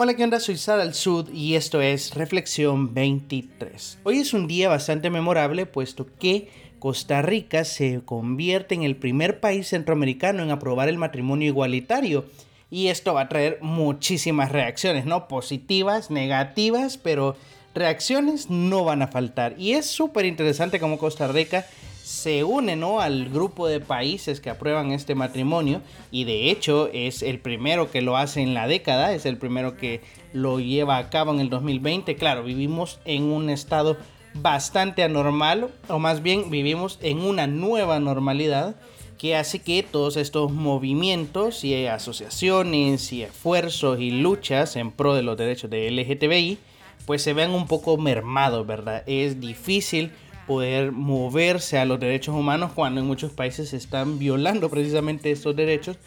Hola, ¿qué onda? Soy Sara al Sud y esto es Reflexión 23. Hoy es un día bastante memorable puesto que Costa Rica se convierte en el primer país centroamericano en aprobar el matrimonio igualitario. Y esto va a traer muchísimas reacciones, ¿no? Positivas, negativas, pero reacciones no van a faltar. Y es súper interesante cómo Costa Rica se une ¿no? al grupo de países que aprueban este matrimonio y de hecho es el primero que lo hace en la década, es el primero que lo lleva a cabo en el 2020. Claro, vivimos en un estado bastante anormal o más bien vivimos en una nueva normalidad que hace que todos estos movimientos y asociaciones y esfuerzos y luchas en pro de los derechos de LGTBI pues se vean un poco mermados, ¿verdad? Es difícil poder moverse a los derechos humanos cuando en muchos países se están violando precisamente estos derechos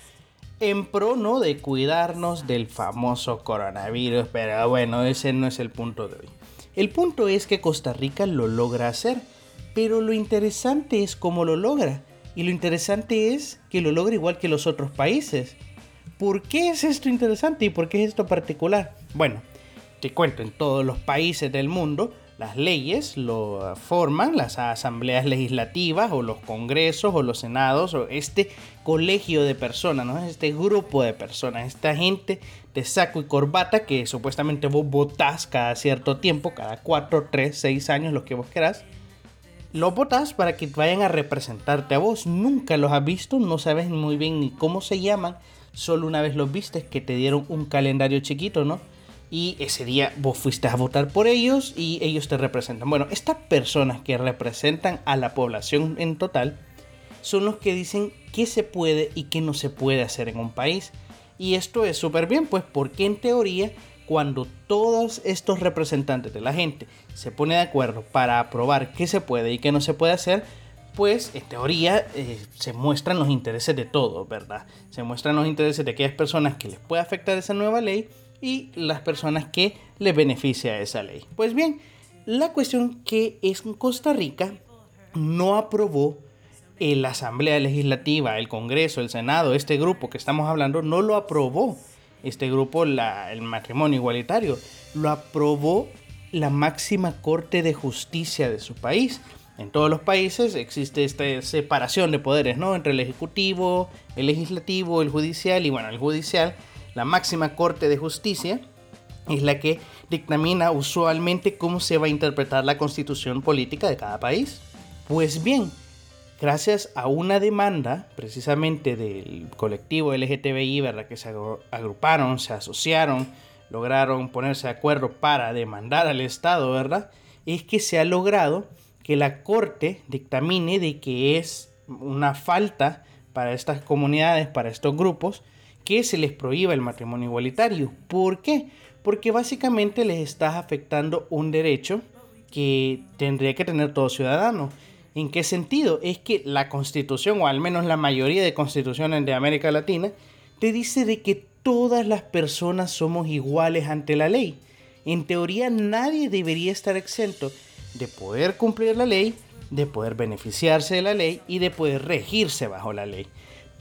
en pro ¿no? de cuidarnos del famoso coronavirus. Pero bueno, ese no es el punto de hoy. El punto es que Costa Rica lo logra hacer, pero lo interesante es cómo lo logra. Y lo interesante es que lo logra igual que los otros países. ¿Por qué es esto interesante y por qué es esto particular? Bueno, te cuento, en todos los países del mundo las leyes lo forman las asambleas legislativas o los congresos o los senados o este colegio de personas, ¿no? este grupo de personas, esta gente de saco y corbata que supuestamente vos votás cada cierto tiempo, cada 4, 3, 6 años, lo que vos querás. Los votás para que vayan a representarte a vos. Nunca los has visto, no sabes muy bien ni cómo se llaman. Solo una vez los viste que te dieron un calendario chiquito, ¿no? Y ese día vos fuiste a votar por ellos y ellos te representan. Bueno, estas personas que representan a la población en total son los que dicen qué se puede y qué no se puede hacer en un país. Y esto es súper bien, pues porque en teoría cuando todos estos representantes de la gente se ponen de acuerdo para aprobar qué se puede y qué no se puede hacer, pues en teoría eh, se muestran los intereses de todos, ¿verdad? Se muestran los intereses de aquellas personas que les puede afectar esa nueva ley y las personas que le beneficia esa ley. Pues bien, la cuestión que es Costa Rica no aprobó la Asamblea Legislativa, el Congreso, el Senado, este grupo que estamos hablando, no lo aprobó este grupo el matrimonio igualitario, lo aprobó la máxima corte de justicia de su país. En todos los países existe esta separación de poderes, ¿no? Entre el ejecutivo, el legislativo, el judicial y bueno, el judicial la máxima corte de justicia es la que dictamina usualmente cómo se va a interpretar la constitución política de cada país. Pues bien, gracias a una demanda precisamente del colectivo LGTBI, ¿verdad? que se agruparon, se asociaron, lograron ponerse de acuerdo para demandar al Estado, ¿verdad? Es que se ha logrado que la Corte dictamine de que es una falta para estas comunidades, para estos grupos, que se les prohíba el matrimonio igualitario. ¿Por qué? Porque básicamente les estás afectando un derecho que tendría que tener todo ciudadano. ¿En qué sentido? Es que la constitución, o al menos la mayoría de constituciones de América Latina, te dice de que todas las personas somos iguales ante la ley. En teoría nadie debería estar exento de poder cumplir la ley, de poder beneficiarse de la ley y de poder regirse bajo la ley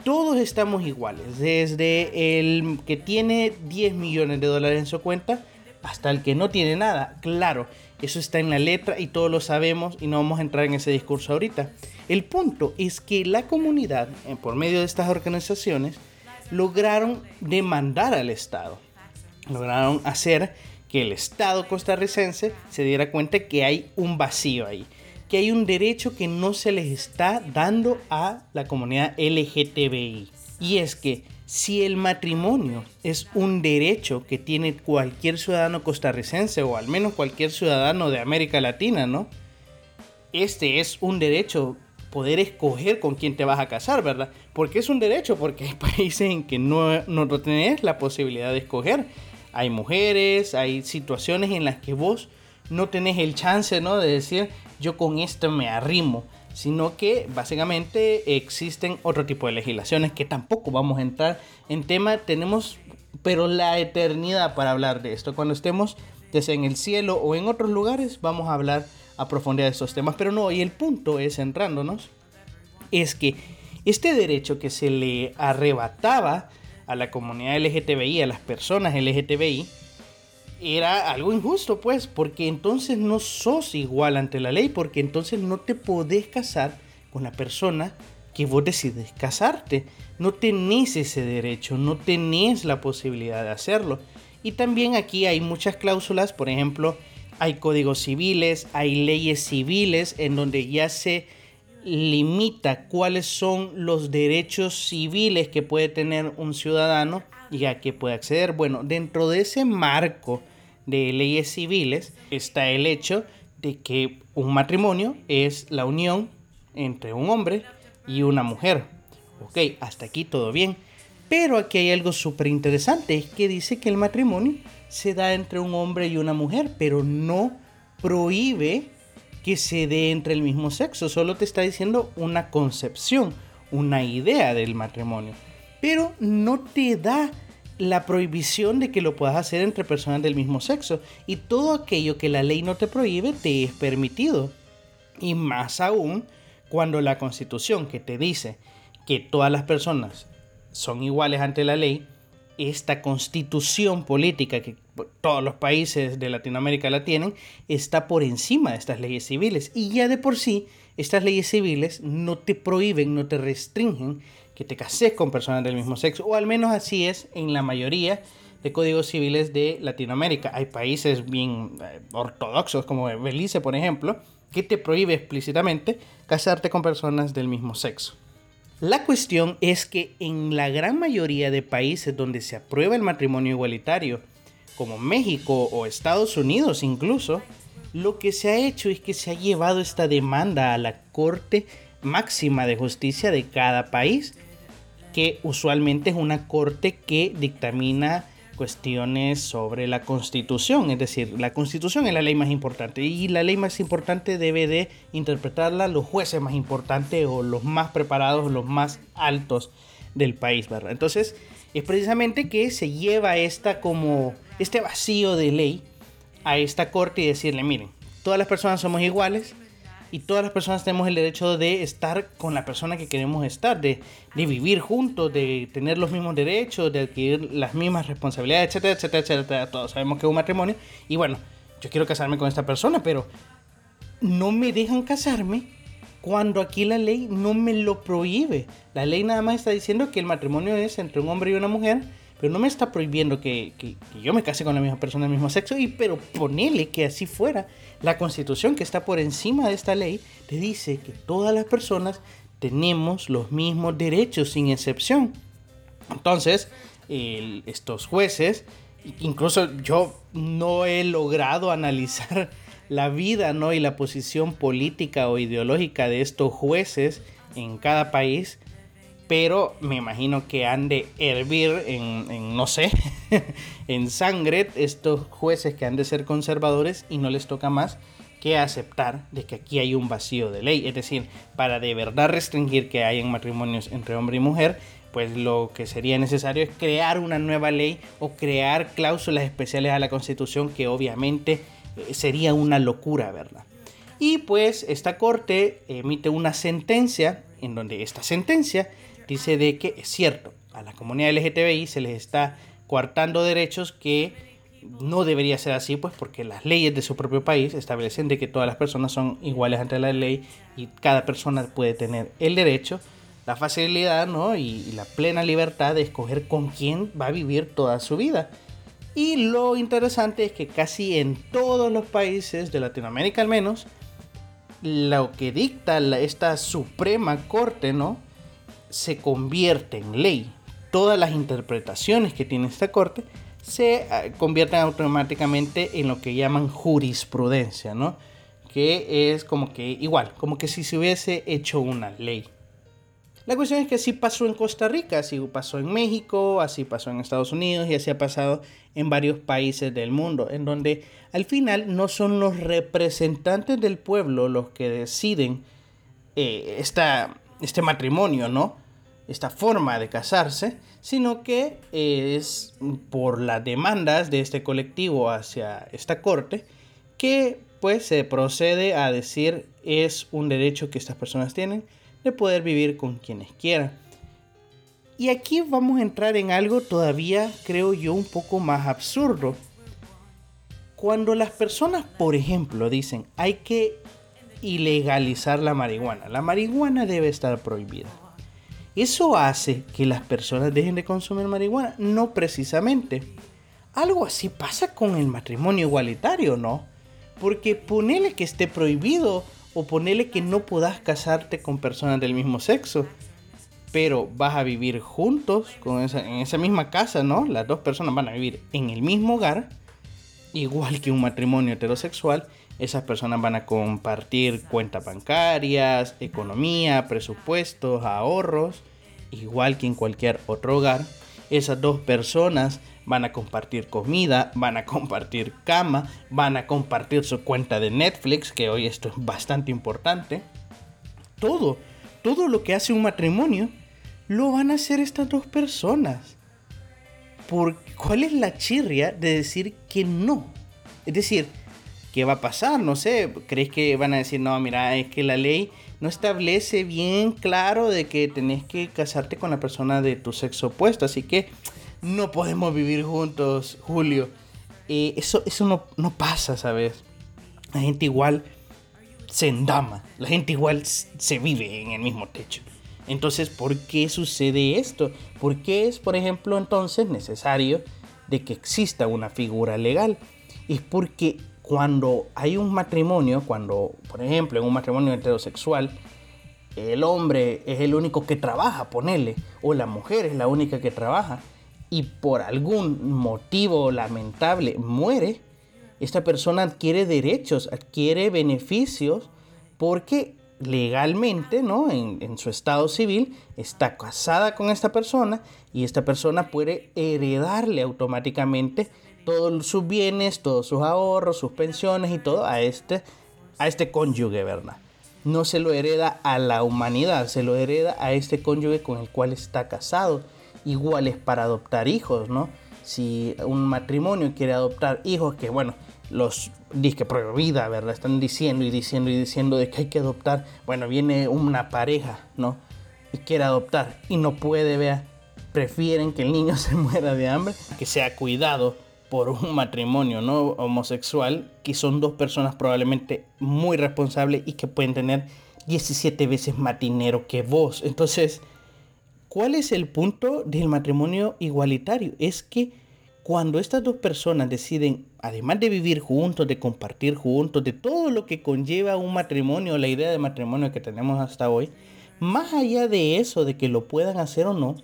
todos estamos iguales, desde el que tiene 10 millones de dólares en su cuenta hasta el que no tiene nada. Claro, eso está en la letra y todos lo sabemos y no vamos a entrar en ese discurso ahorita. El punto es que la comunidad, eh, por medio de estas organizaciones, lograron demandar al Estado. Lograron hacer que el Estado costarricense se diera cuenta que hay un vacío ahí que hay un derecho que no se les está dando a la comunidad LGTBI. Y es que si el matrimonio es un derecho que tiene cualquier ciudadano costarricense o al menos cualquier ciudadano de América Latina, ¿no? Este es un derecho poder escoger con quién te vas a casar, ¿verdad? Porque es un derecho, porque hay países en que no, no tenés la posibilidad de escoger. Hay mujeres, hay situaciones en las que vos no tenés el chance, ¿no? De decir, yo con esto me arrimo, sino que básicamente existen otro tipo de legislaciones que tampoco vamos a entrar en tema, tenemos pero la eternidad para hablar de esto. Cuando estemos desde en el cielo o en otros lugares, vamos a hablar a profundidad de estos temas, pero no, y el punto es, centrándonos, es que este derecho que se le arrebataba a la comunidad LGTBI, a las personas LGTBI, era algo injusto, pues, porque entonces no sos igual ante la ley, porque entonces no te podés casar con la persona que vos decides casarte. No tenés ese derecho, no tenés la posibilidad de hacerlo. Y también aquí hay muchas cláusulas, por ejemplo, hay códigos civiles, hay leyes civiles en donde ya se limita cuáles son los derechos civiles que puede tener un ciudadano y a qué puede acceder. Bueno, dentro de ese marco de leyes civiles está el hecho de que un matrimonio es la unión entre un hombre y una mujer. Ok, hasta aquí todo bien. Pero aquí hay algo súper interesante, es que dice que el matrimonio se da entre un hombre y una mujer, pero no prohíbe que se dé entre el mismo sexo, solo te está diciendo una concepción, una idea del matrimonio, pero no te da la prohibición de que lo puedas hacer entre personas del mismo sexo y todo aquello que la ley no te prohíbe te es permitido. Y más aún cuando la constitución que te dice que todas las personas son iguales ante la ley, esta constitución política que todos los países de Latinoamérica la tienen, está por encima de estas leyes civiles. Y ya de por sí, estas leyes civiles no te prohíben, no te restringen que te cases con personas del mismo sexo, o al menos así es en la mayoría de códigos civiles de Latinoamérica. Hay países bien eh, ortodoxos como Belice, por ejemplo, que te prohíbe explícitamente casarte con personas del mismo sexo. La cuestión es que en la gran mayoría de países donde se aprueba el matrimonio igualitario, como México o Estados Unidos incluso, lo que se ha hecho es que se ha llevado esta demanda a la Corte Máxima de Justicia de cada país, que usualmente es una corte que dictamina cuestiones sobre la constitución, es decir, la constitución es la ley más importante y la ley más importante debe de interpretarla los jueces más importantes o los más preparados, los más altos del país, ¿verdad? Entonces, es precisamente que se lleva esta como este vacío de ley a esta corte y decirle, miren, todas las personas somos iguales, y todas las personas tenemos el derecho de estar con la persona que queremos estar, de, vivir juntos, de tener los mismos derechos, de adquirir las mismas responsabilidades, etcétera, etcétera, etcétera. Todos sabemos que es un matrimonio. Y bueno, yo quiero casarme con esta persona, pero no me dejan casarme cuando aquí la ley no me lo prohíbe. La ley nada más está diciendo que el matrimonio es entre un hombre y una mujer pero no me está prohibiendo que, yo me case con la misma persona del mismo sexo, y pero ponele que así fuera. La constitución que está por encima de esta ley te dice que todas las personas tenemos los mismos derechos sin excepción. Entonces, estos jueces, incluso yo no he logrado analizar la vida ¿no? y la posición política o ideológica de estos jueces en cada país, pero me imagino que han de hervir en, no sé, en sangre estos jueces que han de ser conservadores y no les toca más que aceptar de que aquí hay un vacío de ley. Es decir, para de verdad restringir que hayan matrimonios entre hombre y mujer, pues lo que sería necesario es crear una nueva ley o crear cláusulas especiales a la Constitución que obviamente eh, sería una locura, ¿verdad? Y pues esta corte emite una sentencia en donde esta sentencia dice de que es cierto, a la comunidad LGTBI se les está coartando derechos que no debería ser así, pues porque las leyes de su propio país establecen de que todas las personas son iguales ante la ley y cada persona puede tener el derecho, la facilidad ¿no? y, la plena libertad de escoger con quién va a vivir toda su vida. Y lo interesante es que casi en todos los países de Latinoamérica al menos, lo que dicta esta Suprema Corte, ¿no? Se convierte en ley. Todas las interpretaciones que tiene esta corte se ah, convierten automáticamente en lo que llaman jurisprudencia, ¿no? Que es como que igual, como que si se hubiese hecho una ley. La cuestión es que así pasó en Costa Rica, así pasó en México, así pasó en Estados Unidos y así ha pasado en varios países del mundo, en donde al final no son los representantes del pueblo los que deciden eh, este matrimonio, ¿no? Esta forma de casarse, sino que es por las demandas de este colectivo hacia esta corte que pues se procede a decir es un derecho que estas personas tienen de poder vivir con quienes quieran. Y aquí vamos a entrar en algo todavía, creo yo, un poco más absurdo. cuando las personas, por ejemplo, dicen hay que ilegalizar la marihuana, la marihuana debe estar prohibida. ¿Eso hace que las personas dejen de consumir marihuana? No precisamente. Algo así pasa con el matrimonio igualitario, ¿no? Porque ponele que esté prohibido o ponele que no puedas casarte con personas del mismo sexo, pero vas a vivir juntos con esa, en esa misma casa, ¿no? Las dos personas van a vivir en el mismo hogar, igual que un matrimonio heterosexual. Esas personas van a compartir cuentas bancarias, economía, presupuestos, ahorros, igual que en cualquier otro hogar. Esas dos personas van a compartir comida, van a compartir cama, van a compartir su cuenta de Netflix, que hoy esto es bastante importante. Todo, todo lo que hace un matrimonio, lo van a hacer estas dos personas. ¿Por cuál es la chirria de decir que no? Es decir, ¿qué va a pasar? No sé, ¿crees que van a decir, no, mira, es que la ley no establece bien claro de que tenés que casarte con la persona de tu sexo opuesto, así que no podemos vivir juntos, Julio. Eh, eso eso no, no pasa, ¿sabes? La gente igual se endama, la gente igual se vive en el mismo techo. Entonces, ¿por qué sucede esto? ¿Por qué es, por ejemplo, entonces necesario de que exista una figura legal? Es porque cuando hay un matrimonio, cuando, por ejemplo, en un matrimonio heterosexual, el hombre es el único que trabaja, ponele, o la mujer es la única que trabaja, y por algún motivo lamentable muere, esta persona adquiere derechos, adquiere beneficios porque legalmente, ¿no? En, en, su estado civil, está casada con esta persona y esta persona puede heredarle automáticamente todos sus bienes, todos sus ahorros, sus pensiones y todo a este, a este cónyuge, ¿verdad? No se lo hereda a la humanidad, se lo hereda a este cónyuge con el cual está casado iguales para adoptar hijos, ¿no? Si un matrimonio quiere adoptar hijos, que bueno, los disque prohibida, ¿verdad? Están diciendo y diciendo y diciendo de que hay que adoptar. Bueno, viene una pareja, ¿no? Y quiere adoptar y no puede, vea. Prefieren que el niño se muera de hambre, que sea cuidado por un matrimonio no homosexual, que son dos personas probablemente muy responsables y que pueden tener 17 veces más dinero que vos. Entonces, ¿Cuál es el punto del matrimonio igualitario? Es que cuando estas dos personas deciden, además de vivir juntos, de compartir juntos, de todo lo que conlleva un matrimonio, la idea de matrimonio que tenemos hasta hoy, más allá de eso, de que lo puedan hacer o no,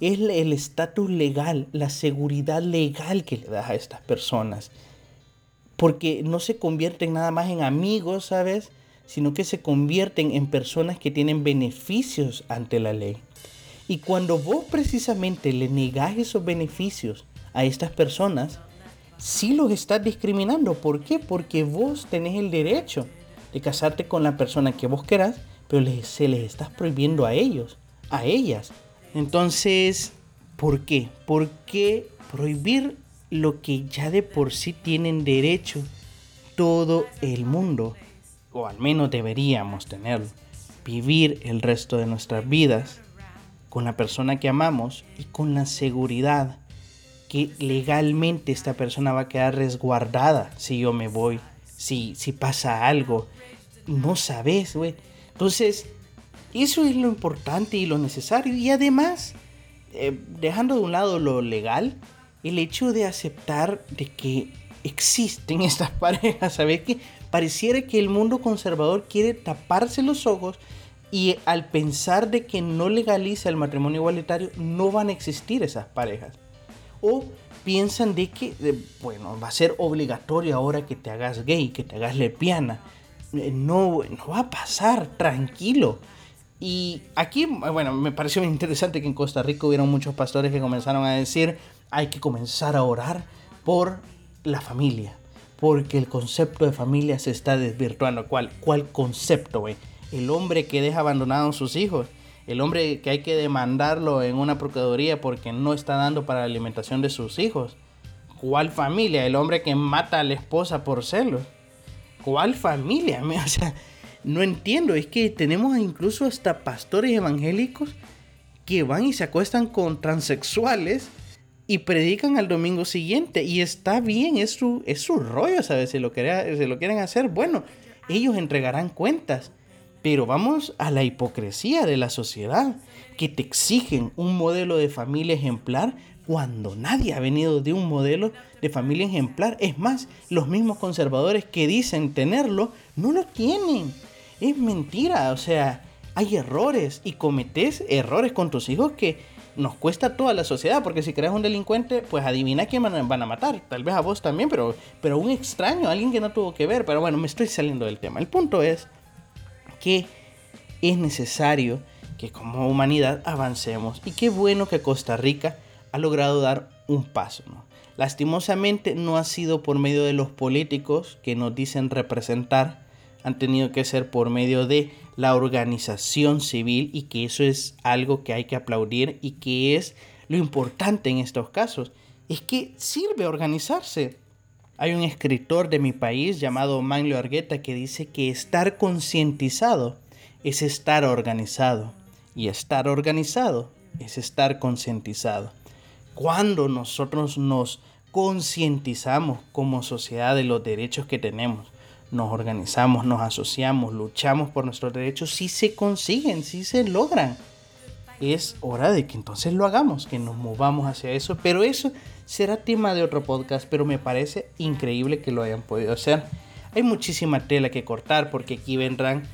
es el estatus legal, la seguridad legal que le das a estas personas. Porque no se convierten nada más en amigos, ¿sabes? Sino que se convierten en personas que tienen beneficios ante la ley. Y cuando vos precisamente le negás esos beneficios a estas personas, sí los estás discriminando. ¿Por qué? Porque vos tenés el derecho de casarte con la persona que vos querás, pero se les estás prohibiendo a ellos, a ellas. Entonces, ¿por qué? ¿Por qué prohibir lo que ya de por sí tienen derecho todo el mundo? O al menos deberíamos tenerlo. Vivir el resto de nuestras vidas con la persona que amamos y con la seguridad que legalmente esta persona va a quedar resguardada si yo me voy, si, si pasa algo. No sabes, güey. Entonces, eso es lo importante y lo necesario. Y además, eh, dejando de un lado lo legal, el hecho de aceptar de que existen estas parejas, ¿sabes? Que pareciera que el mundo conservador quiere taparse los ojos y al pensar de que no legaliza el matrimonio igualitario, no van a existir esas parejas. O piensan de que, bueno, va a ser obligatorio ahora que te hagas gay, que te hagas lesbiana. Eh, no, no va a pasar, tranquilo. Y aquí, bueno, me pareció interesante que en Costa Rica hubieron muchos pastores que comenzaron a decir, hay que comenzar a orar por la familia, porque el concepto de familia se está desvirtuando. ¿Cuál, cuál concepto, güey? el hombre que deja abandonados sus hijos, el hombre que hay que demandarlo en una procuraduría porque no está dando para la alimentación de sus hijos. ¿Cuál familia? El hombre que mata a la esposa por celos. ¿Cuál familia? O sea, no entiendo. Es que tenemos incluso hasta pastores evangélicos que van y se acuestan con transexuales y predican al domingo siguiente. Y está bien, es su, es su rollo, ¿sabes? Si lo, quieren, si lo quieren hacer, bueno, ellos entregarán cuentas. Pero vamos a la hipocresía de la sociedad, que te exigen un modelo de familia ejemplar cuando nadie ha venido de un modelo de familia ejemplar. Es más, los mismos conservadores que dicen tenerlo, no lo tienen. Es mentira, o sea, hay errores y cometes errores con tus hijos que nos cuesta toda la sociedad, porque si creas un delincuente, pues adivina quién van a, matar, tal vez a vos también, pero, pero un extraño, alguien que no tuvo que ver, pero bueno, me estoy saliendo del tema. El punto es que es necesario que como humanidad avancemos y qué bueno que Costa Rica ha logrado dar un paso. Lastimosamente no ha sido por medio de los políticos que nos dicen representar, han tenido que ser por medio de la organización civil y que eso es algo que hay que aplaudir y que es lo importante en estos casos. Es que sirve organizarse. Hay un escritor de mi país llamado Manlio Argueta que dice que estar concientizado es estar organizado y estar organizado es estar concientizado. Cuando nosotros nos concientizamos como sociedad de los derechos que tenemos, nos organizamos, nos asociamos, luchamos por nuestros derechos, sí se consiguen, sí se logran. Es hora de que entonces lo hagamos, que nos movamos hacia eso, pero eso será tema de otro podcast, pero me parece increíble que lo hayan podido hacer. Hay muchísima tela que cortar porque aquí vendrán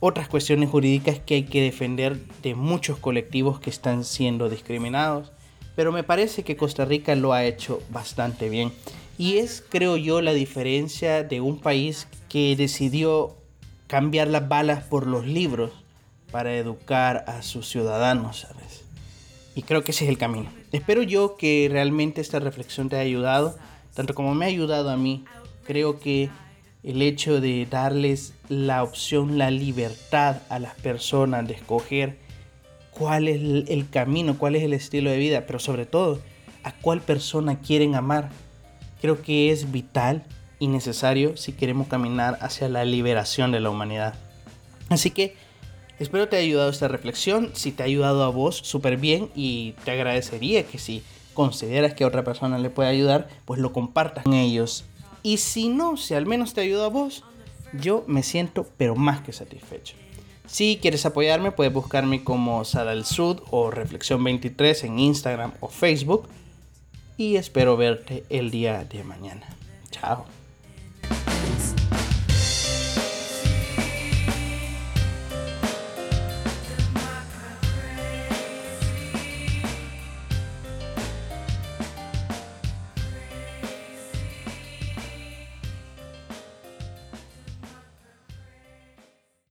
otras cuestiones jurídicas que hay que defender de muchos colectivos que están siendo discriminados, pero me parece que Costa Rica lo ha hecho bastante bien. Y es, creo yo, la diferencia de un país que decidió cambiar las balas por los libros para educar a sus ciudadanos, ¿sabes? Y creo que ese es el camino. Espero yo que realmente esta reflexión te haya ayudado, tanto como me ha ayudado a mí. Creo que el hecho de darles la opción, la libertad a las personas de escoger cuál es el camino, cuál es el estilo de vida, pero sobre todo a cuál persona quieren amar, creo que es vital y necesario si queremos caminar hacia la liberación de la humanidad. Así que espero te haya ayudado esta reflexión. Si te ha ayudado a vos, súper bien. Y te agradecería que si consideras que a otra persona le puede ayudar, pues lo compartas con ellos. Y si no, si al menos te ayuda a vos, yo me siento pero más que satisfecho. Si quieres apoyarme, puedes buscarme como Sadal Sud o Reflexión 23 en Instagram o Facebook. Y espero verte el día de mañana. Chao.